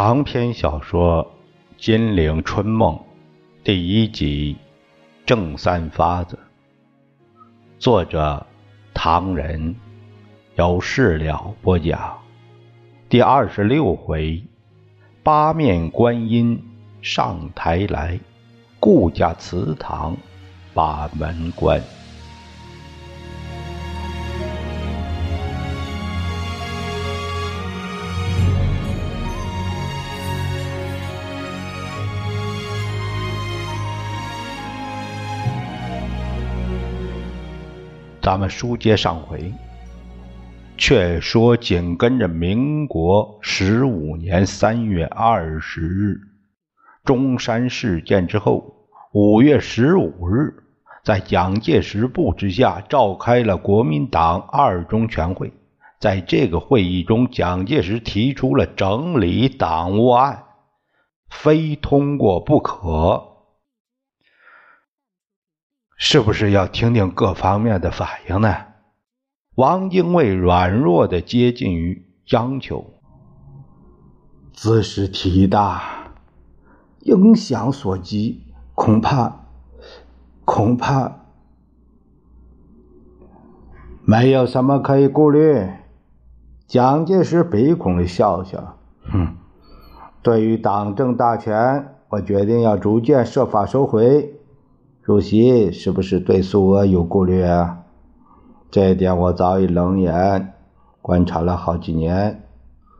长篇小说《金陵春梦》第一集《正三发子》，作者唐人，由事了播讲。第二十六回，八面观音上台来，顾家祠堂把门关。咱们书接上回，却说紧跟着民国十五年三月二十日中山事件之后，五月十五日，在蒋介石布置下召开了国民党二中全会。在这个会议中，蒋介石提出了整理党务案，非通过不可。是不是要听听各方面的反应呢？王精卫软弱的接近于央求，兹事体大，影响所及，恐怕恐怕没有什么可以顾虑。蒋介石鼻孔的笑笑，哼，对于党政大权，我决定要逐渐设法收回。主席是不是对苏俄有顾虑啊？这一点我早已冷眼观察了好几年。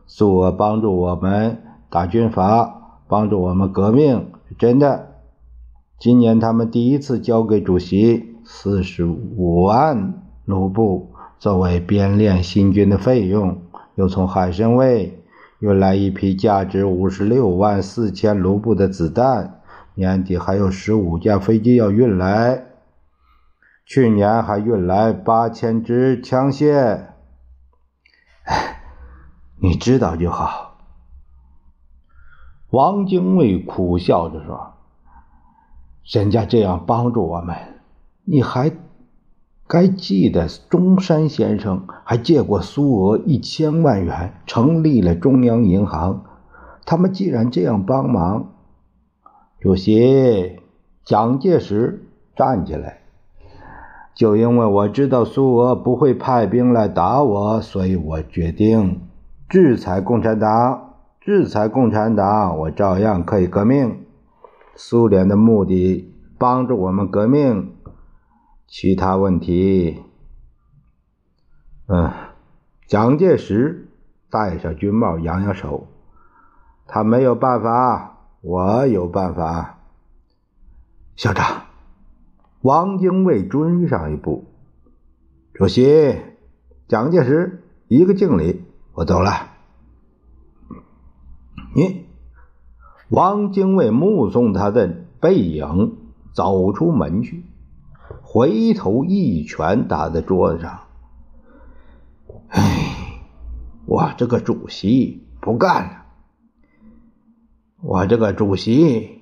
苏俄帮助我们打军阀，帮助我们革命是真的。今年他们第一次交给主席四十五万卢布作为编练新军的费用，又从海参崴运来一批价值五十六万四千卢布的子弹。年底还有十五架飞机要运来，去年还运来八千支枪械。你知道就好。王精卫苦笑着说：“人家这样帮助我们，你还该记得中山先生还借过苏俄一千万元，成立了中央银行。他们既然这样帮忙。”主席蒋介石站起来，就因为我知道苏俄不会派兵来打我，所以我决定制裁共产党。制裁共产党，我照样可以革命。苏联的目的帮助我们革命，其他问题，嗯，蒋介石戴上军帽，扬扬手，他没有办法。我有办法，校长。王精卫追上一步，主席，蒋介石一个敬礼，我走了。你，王精卫目送他的背影走出门去，回头一拳打在桌子上。哎，我这个主席不干了。我这个主席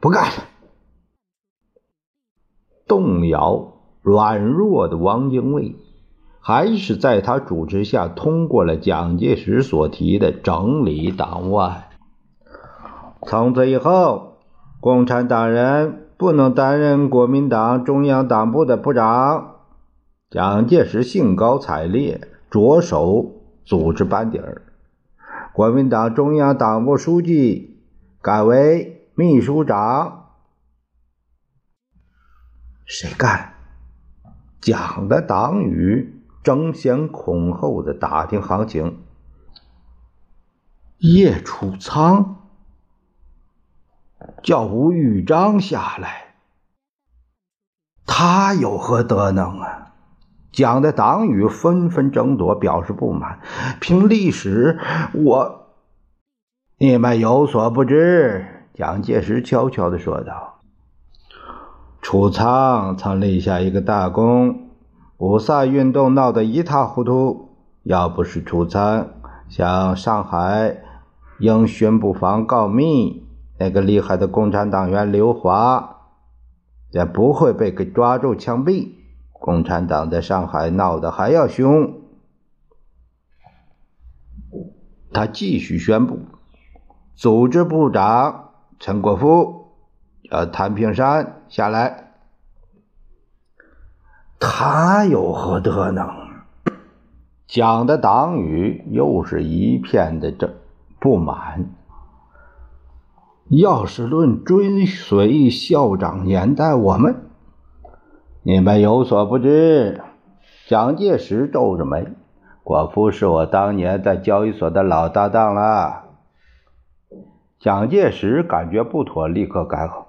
不干了。动摇软弱的汪精卫，还是在他主持下通过了蒋介石所提的整理党外。从此以后，共产党人不能担任国民党中央党部的部长。蒋介石兴高采烈，着手组织班底儿。国民党中央党部书记。改为秘书长，谁干？蒋的党羽争先恐后的打听行情。叶楚仓叫吴玉章下来，他有何德能啊？蒋的党羽纷纷争夺，表示不满。凭历史，我。你们有所不知，蒋介石悄悄地说道：“楚仓曾立下一个大功，五卅运动闹得一塌糊涂。要不是楚仓向上海英巡捕房告密，那个厉害的共产党员刘华也不会被给抓住枪毙。共产党在上海闹得还要凶。”他继续宣布。组织部长陈国富叫谭平山下来。他有何德能？蒋的党羽又是一片的这不满。要是论追随校长年代，我们你们有所不知。蒋介石皱着眉：“国夫是我当年在交易所的老搭档了。”蒋介石感觉不妥，立刻改口：“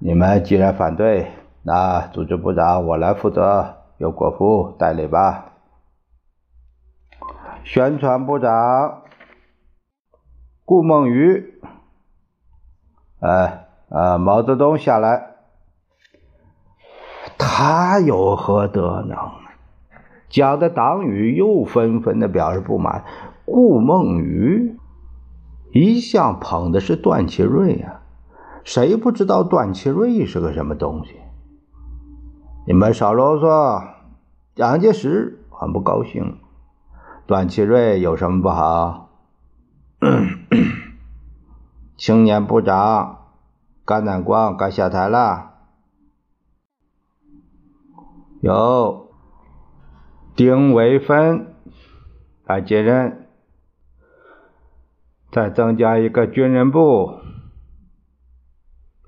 你们既然反对。”那组织部长我来负责，由国父代理吧。宣传部长顾梦渔，呃，呃，毛泽东下来，他有何德能？蒋的党羽又纷纷的表示不满。顾梦渔一向捧的是段祺瑞呀，谁不知道段祺瑞是个什么东西？你们少啰嗦！蒋介石很不高兴。段祺瑞有什么不好？青年部长甘乃光该下台了。有丁惟汾来接任，再增加一个军人部。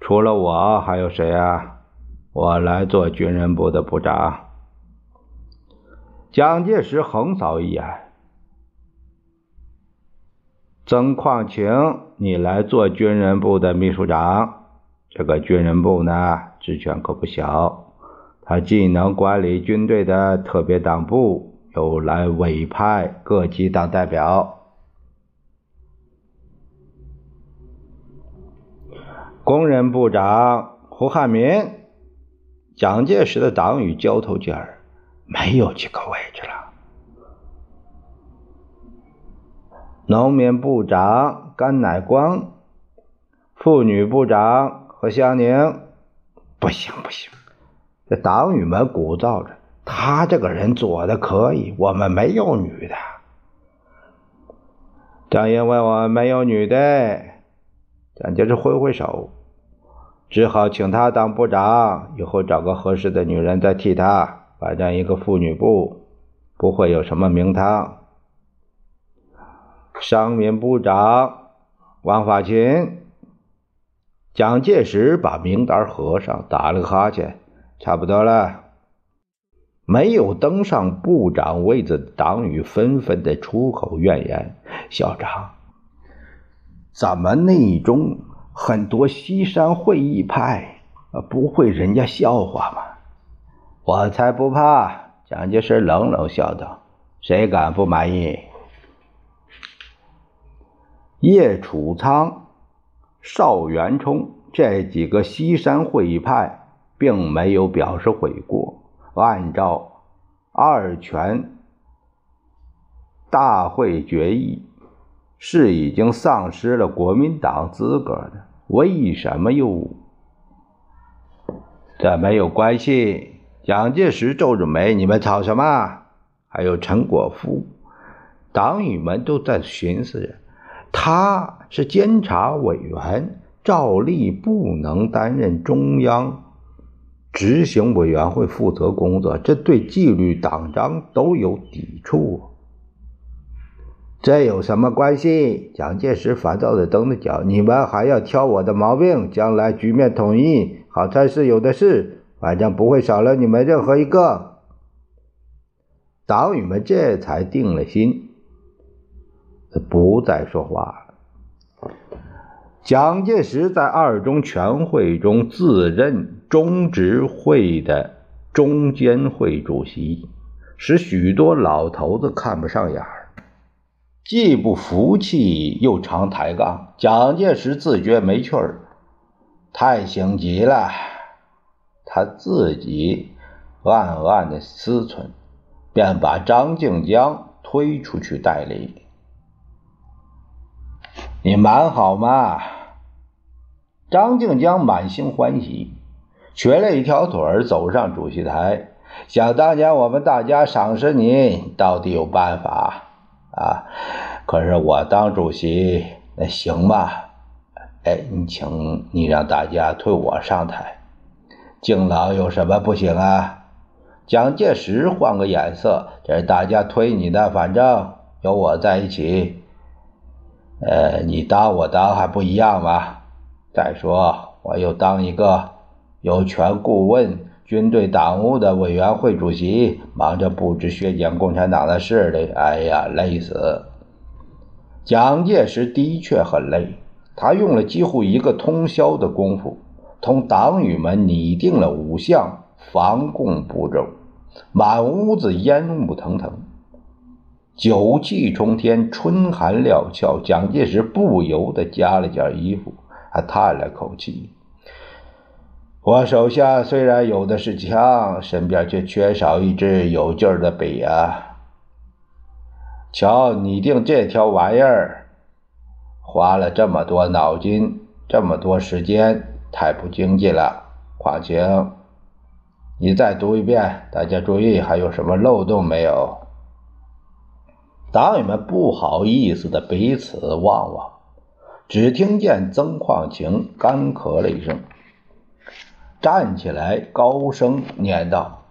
除了我，还有谁啊？我来做军人部的部长。蒋介石横扫一眼，曾矿情，你来做军人部的秘书长。这个军人部呢，职权可不小，他既能管理军队的特别党部，又来委派各级党代表。工人部长胡汉民。蒋介石的党羽交头接耳，没有几个位置了。农民部长甘乃光，妇女部长何香凝，不行不行，这党羽们鼓噪着，他这个人做的可以，我们没有女的。正因为我没有女的，蒋介石挥挥手。只好请他当部长，以后找个合适的女人再替他。反正一个妇女部不会有什么名堂。商民部长王法勤，蒋介石把名单合上，打了个哈欠，差不多了。没有登上部长位子的党羽纷纷的出口怨言：“校长，咱们内中……”很多西山会议派，不会人家笑话吗？我才不怕！蒋介石冷冷笑道：“谁敢不满意？”叶楚仓、邵元冲这几个西山会议派，并没有表示悔过。按照二全大会决议。是已经丧失了国民党资格的，为什么又？这没有关系。蒋介石皱着眉：“你们吵什么？”还有陈果夫，党羽们都在寻思着，他是监察委员，照例不能担任中央执行委员会负责工作，这对纪律党章都有抵触。这有什么关系？蒋介石烦躁的蹬着脚：“你们还要挑我的毛病，将来局面统一，好差事有的是，反正不会少了你们任何一个。”党羽们这才定了心，不再说话。蒋介石在二中全会中自任中执会的中监会主席，使许多老头子看不上眼儿。既不服气，又常抬杠。蒋介石自觉没趣儿，太性急了。他自己暗暗的思忖，便把张静江推出去代理。你蛮好嘛？张静江满心欢喜，瘸了一条腿儿走上主席台。想当年我们大家赏识你，到底有办法。啊！可是我当主席那行吗？哎，你请你让大家推我上台，敬老有什么不行啊？蒋介石换个眼色，这是大家推你的，反正有我在一起，呃，你当我当还不一样吗？再说我又当一个有权顾问军队党务的委员会主席，忙着布置削减共产党的势力，哎呀，累死！蒋介石的确很累。他用了几乎一个通宵的功夫，同党羽们拟定了五项防共步骤，满屋子烟雾腾腾，酒气冲天，春寒料峭。蒋介石不由得加了件衣服，还叹了口气：“我手下虽然有的是枪，身边却缺少一支有劲儿的笔啊！瞧，拟定这条玩意儿。”花了这么多脑筋，这么多时间，太不经济了。况且，你再读一遍，大家注意，还有什么漏洞没有？党羽们不好意思的彼此望望，只听见曾矿情干咳了一声，站起来高声念道：“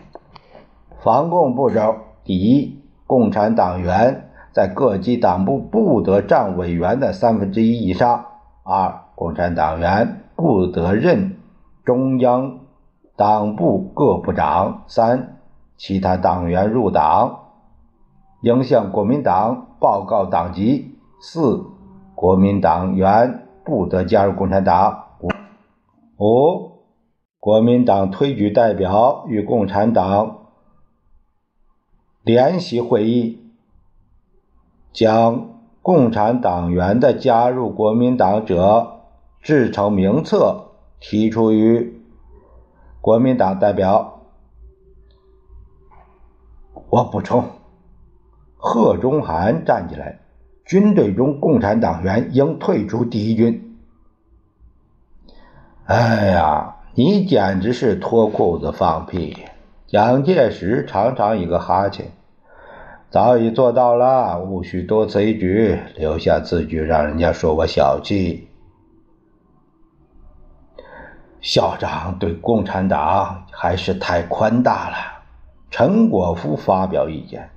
防共步骤第一，共产党员。”在各级党部不得占委员的三分之一以上。二、共产党员不得任中央党部各部长。三、其他党员入党应向国民党报告党籍。四、国民党员不得加入共产党。五、国民党推举代表与共产党联席会议。将共产党员的加入国民党者制成名册，提出于国民党代表。我补充：贺中涵站起来，军队中共产党员应退出第一军。哎呀，你简直是脱裤子放屁！蒋介石长长一个哈欠。早已做到了，无需多此一举，留下字据，让人家说我小气。校长对共产党还是太宽大了。陈果夫发表意见，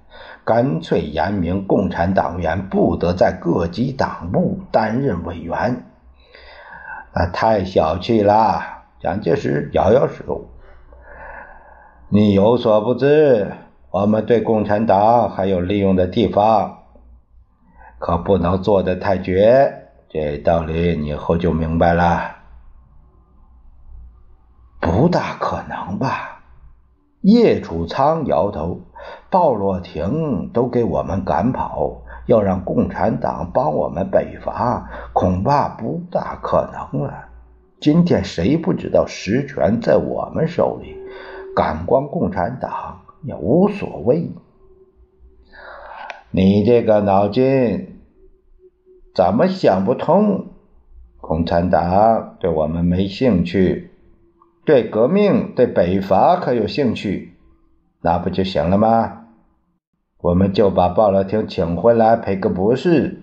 干脆严明共产党员不得在各级党部担任委员。啊，太小气了！蒋介石摇摇手：“你有所不知。”我们对共产党还有利用的地方，可不能做得太绝。这道理你以后就明白了。不大可能吧？叶楚仓摇头。鲍洛廷都给我们赶跑，要让共产党帮我们北伐，恐怕不大可能了。今天谁不知道实权在我们手里？赶光共产党。也无所谓，你这个脑筋怎么想不通？共产党对我们没兴趣，对革命、对北伐可有兴趣，那不就行了吗？我们就把鲍乐廷请回来赔个不是，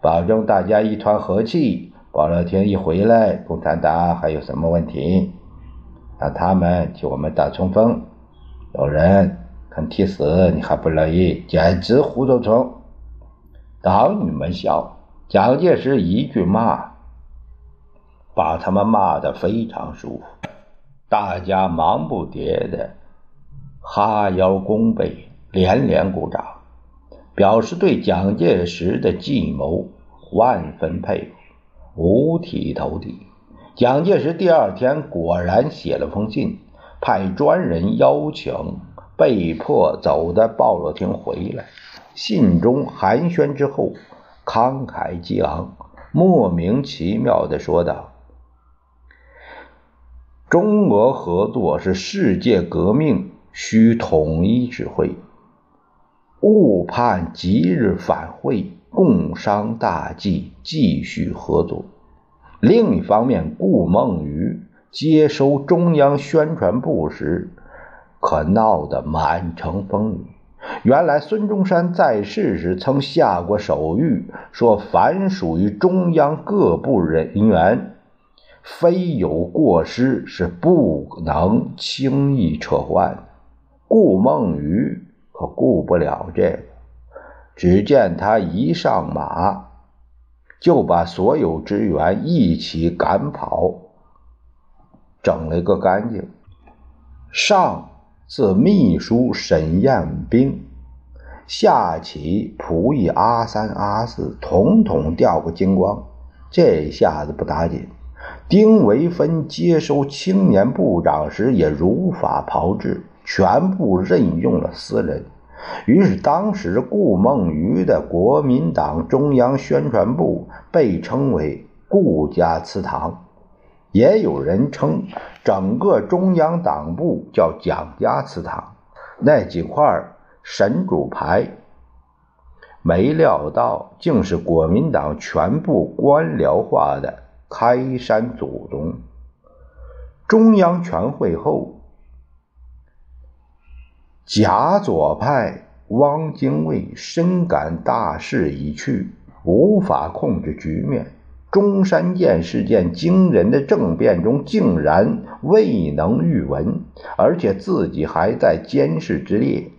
保证大家一团和气。鲍乐廷一回来，共产党还有什么问题？让他们替我们打冲锋。有人肯替死，你还不乐意？简直糊涂虫！党你们笑，蒋介石一句骂，把他们骂得非常舒服。大家忙不迭的哈腰弓背，连连鼓掌，表示对蒋介石的计谋万分佩服，五体投地。蒋介石第二天果然写了封信。派专人邀请被迫走的鲍罗廷回来，信中寒暄之后，慷慨激昂，莫名其妙地说道：“中俄合作是世界革命需统一指挥，误判即日返会，共商大计，继续合作。另一方面，顾梦渔。”接收中央宣传部时，可闹得满城风雨。原来孙中山在世时曾下过手谕，说凡属于中央各部人员，非有过失是不能轻易撤换。顾梦渔可顾不了这个，只见他一上马，就把所有职员一起赶跑，整了个干净。上。自秘书沈彦兵，下起仆役阿三、阿四，统统掉个精光。这下子不打紧。丁维芬接收青年部长时也如法炮制，全部任用了私人。于是，当时顾梦渔的国民党中央宣传部被称为“顾家祠堂”。也有人称整个中央党部叫蒋家祠堂，那几块神主牌，没料到竟是国民党全部官僚化的开山祖宗。中央全会后，假左派汪精卫深感大势已去，无法控制局面。中山舰事件惊人的政变中，竟然未能御闻，而且自己还在监视之列，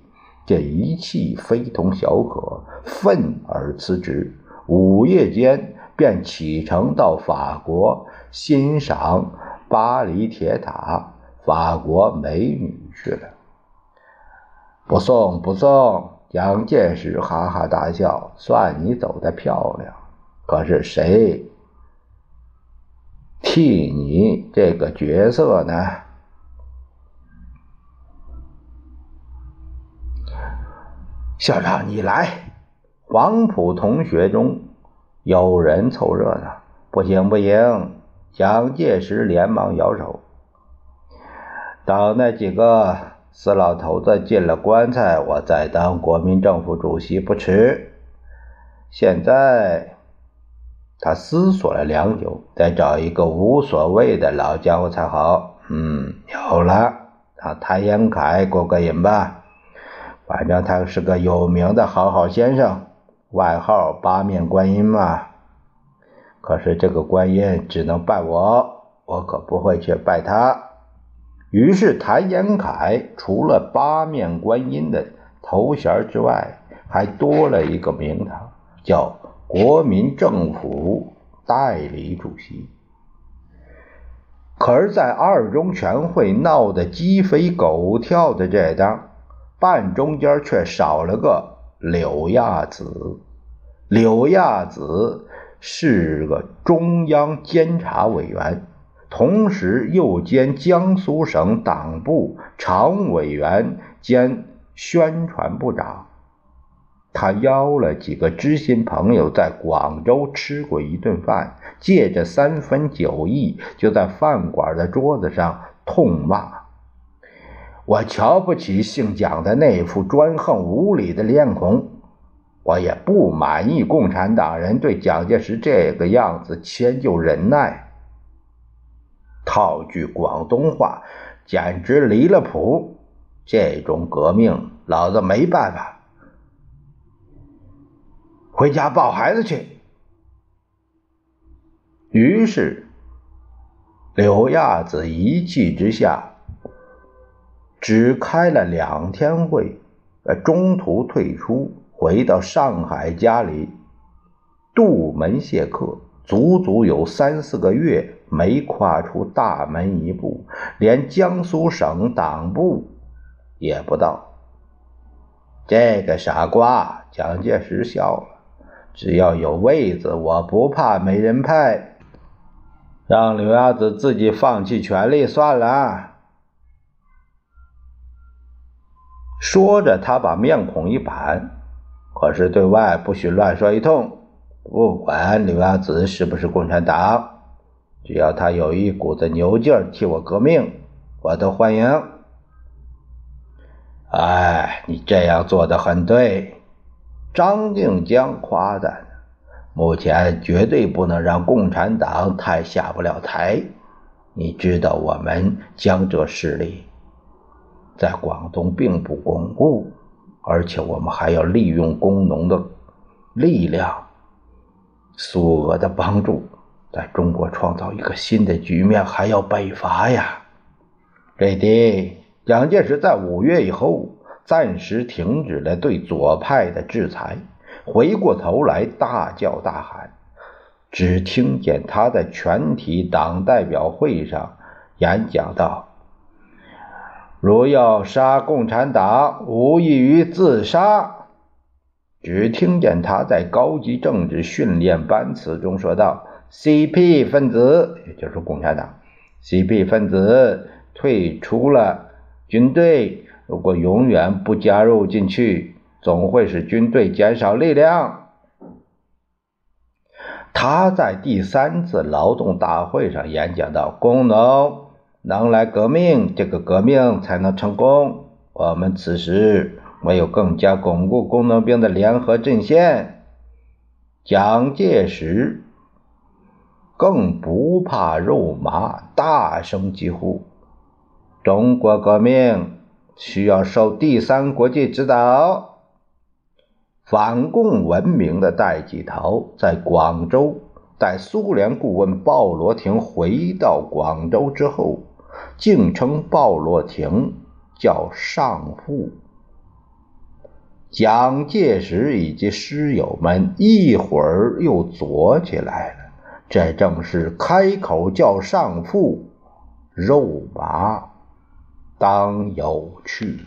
这一气非同小可，愤而辞职。午夜间便启程到法国欣赏巴黎铁塔、法国美女去了。不送不送！蒋介石哈哈大笑，算你走的漂亮。可是谁？替你这个角色呢，校长你来。黄埔同学中有人凑热闹，不行不行。蒋介石连忙摇手，等那几个死老头子进了棺材，我再当国民政府主席不迟。现在。他思索了良久，再找一个无所谓的老家伙才好。嗯，有了，让谭延闿过个瘾吧。反正他是个有名的好好先生，外号八面观音嘛。可是这个观音只能拜我，我可不会去拜他。于是谭延闿除了八面观音的头衔之外，还多了一个名堂，叫。国民政府代理主席，可是，在二中全会闹得鸡飞狗跳的这当，半中间却少了个柳亚子。柳亚子是个中央监察委员，同时又兼江苏省党部常委员兼宣传部长。他邀了几个知心朋友在广州吃过一顿饭，借着三分酒意，就在饭馆的桌子上痛骂：“我瞧不起姓蒋的那副专横无理的脸孔，我也不满意共产党人对蒋介石这个样子迁就忍耐。套句广东话，简直离了谱！这种革命，老子没办法。”回家抱孩子去。于是，柳亚子一气之下，只开了两天会，呃，中途退出，回到上海家里，杜门谢客，足足有三四个月没跨出大门一步，连江苏省党部也不到。这个傻瓜，蒋介石笑了。只要有位子，我不怕没人派。让柳亚子自己放弃权力算了。说着，他把面孔一板，可是对外不许乱说一通。不管柳亚子是不是共产党，只要他有一股子牛劲儿替我革命，我都欢迎。哎，你这样做的很对。张静江夸赞：“目前绝对不能让共产党太下不了台。你知道，我们江浙势力在广东并不巩固，而且我们还要利用工农的力量，苏俄的帮助，在中国创造一个新的局面，还要北伐呀！瑞迪，蒋介石在五月以后暂时停止了对左派的制裁，回过头来大叫大喊，只听见他在全体党代表会上演讲道。如要杀共产党，无异于自杀。只听见他在高级政治训练班词中说道：“CP 分子，也就是共产党，CP 分子退出了军队。如果永远不加入进去，总会使军队减少力量。”他在第三次劳动大会上演讲到：“工农。”能来革命，这个革命才能成功。我们此时没有更加巩固工农兵的联合阵线。蒋介石更不怕肉麻，大声疾呼：“中国革命需要受第三国际指导。”反共闻名的戴季陶在广州，在苏联顾问鲍罗廷回到广州之后。竟称鲍罗廷叫上父。蒋介石以及师友们一会儿又左起来了，这正是开口叫上父，肉麻当有趣。